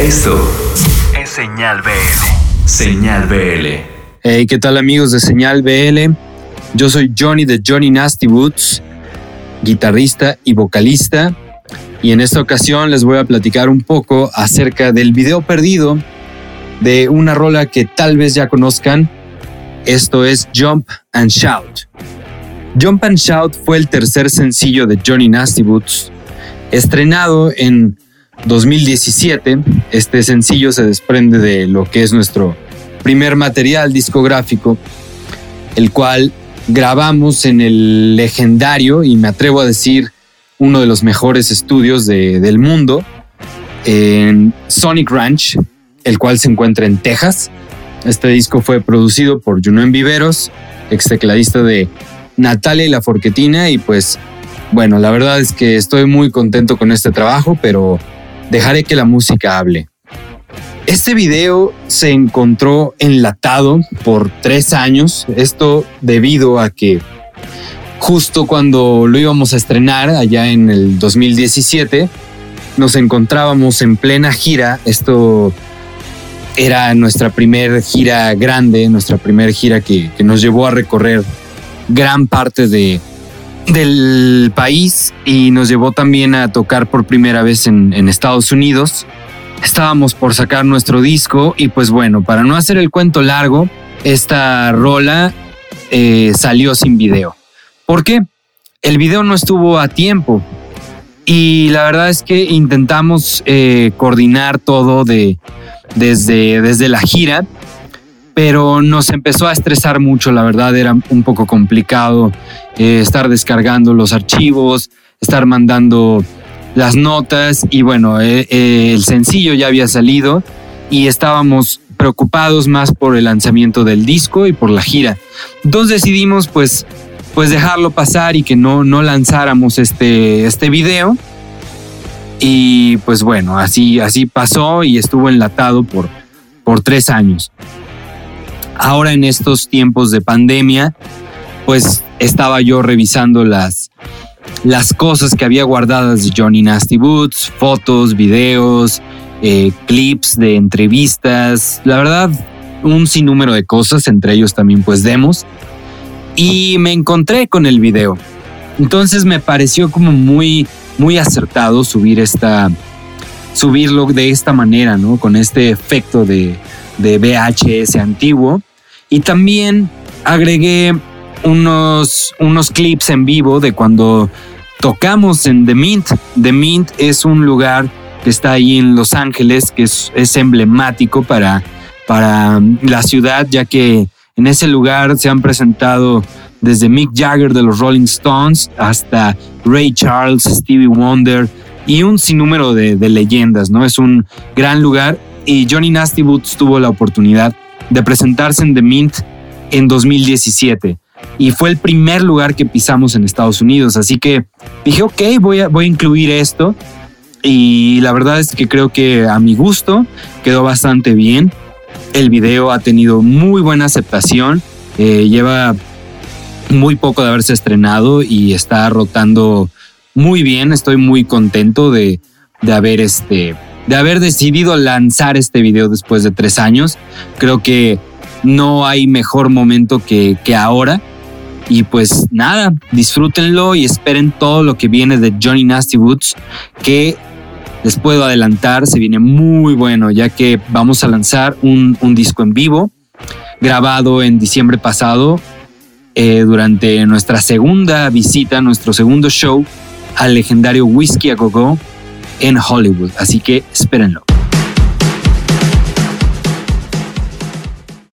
Esto es Señal BL. Señal BL. Hey, ¿qué tal amigos de Señal BL? Yo soy Johnny de Johnny Nasty Boots, guitarrista y vocalista. Y en esta ocasión les voy a platicar un poco acerca del video perdido de una rola que tal vez ya conozcan. Esto es Jump and Shout. Jump and Shout fue el tercer sencillo de Johnny Nasty Boots, estrenado en 2017. Este sencillo se desprende de lo que es nuestro primer material discográfico, el cual grabamos en el legendario, y me atrevo a decir, uno de los mejores estudios del mundo, en Sonic Ranch, el cual se encuentra en Texas. Este disco fue producido por Juno Viveros, ex tecladista de Natalia y la Forquetina, y pues bueno, la verdad es que estoy muy contento con este trabajo, pero dejaré que la música hable. Este video se encontró enlatado por tres años, esto debido a que justo cuando lo íbamos a estrenar, allá en el 2017, nos encontrábamos en plena gira, esto era nuestra primera gira grande, nuestra primera gira que, nos llevó a recorrer gran parte de, del país y nos llevó también a tocar por primera vez en, Estados Unidos. Estábamos por sacar nuestro disco y pues bueno, para no hacer el cuento largo, esta rola eh, salió sin video. ¿Por qué? El video no estuvo a tiempo y la verdad es que intentamos eh, coordinar todo de, desde, desde la gira, pero nos empezó a estresar mucho, la verdad era un poco complicado eh, estar descargando los archivos, estar mandando las notas y bueno, eh, eh, el sencillo ya había salido y estábamos preocupados más por el lanzamiento del disco y por la gira. Entonces decidimos pues, pues dejarlo pasar y que no, no lanzáramos este, este video y pues bueno, así, así pasó y estuvo enlatado por, por tres años. Ahora en estos tiempos de pandemia, pues estaba yo revisando las, las cosas que había guardadas de Johnny Nasty Boots, fotos, videos, eh, clips de entrevistas, la verdad, un sinnúmero de cosas, entre ellos también pues demos. Y me encontré con el video. Entonces me pareció como muy muy acertado subir esta, subirlo de esta manera, ¿no? Con este efecto de, de VHS antiguo. Y también agregué unos, unos clips en vivo de cuando tocamos en The Mint. The Mint es un lugar que está ahí en Los Ángeles, que es, es emblemático para, para la ciudad, ya que en ese lugar se han presentado desde Mick Jagger de los Rolling Stones hasta Ray Charles, Stevie Wonder y un sinnúmero de, leyendas, ¿no? Es un gran lugar y Johnny Nasty Boots tuvo la oportunidad de presentarse en The Mint en 2017 y fue el primer lugar que pisamos en Estados Unidos, así que dije, ok, voy a, voy a incluir esto y la verdad es que creo que a mi gusto quedó bastante bien. El video ha tenido muy buena aceptación, eh, lleva muy poco de haberse estrenado y está rotando muy bien. Estoy muy contento de, haber este, de haber decidido lanzar este video después de tres años. Creo que no hay mejor momento que, que ahora. Y pues nada, disfrútenlo y esperen todo lo que viene de Johnny Nasty Woods, que les puedo adelantar, se viene muy bueno, ya que vamos a lanzar un, un disco en vivo, grabado en diciembre pasado eh, durante nuestra segunda visita, nuestro segundo show al legendario Whiskey a Go en Hollywood. Así que espérenlo.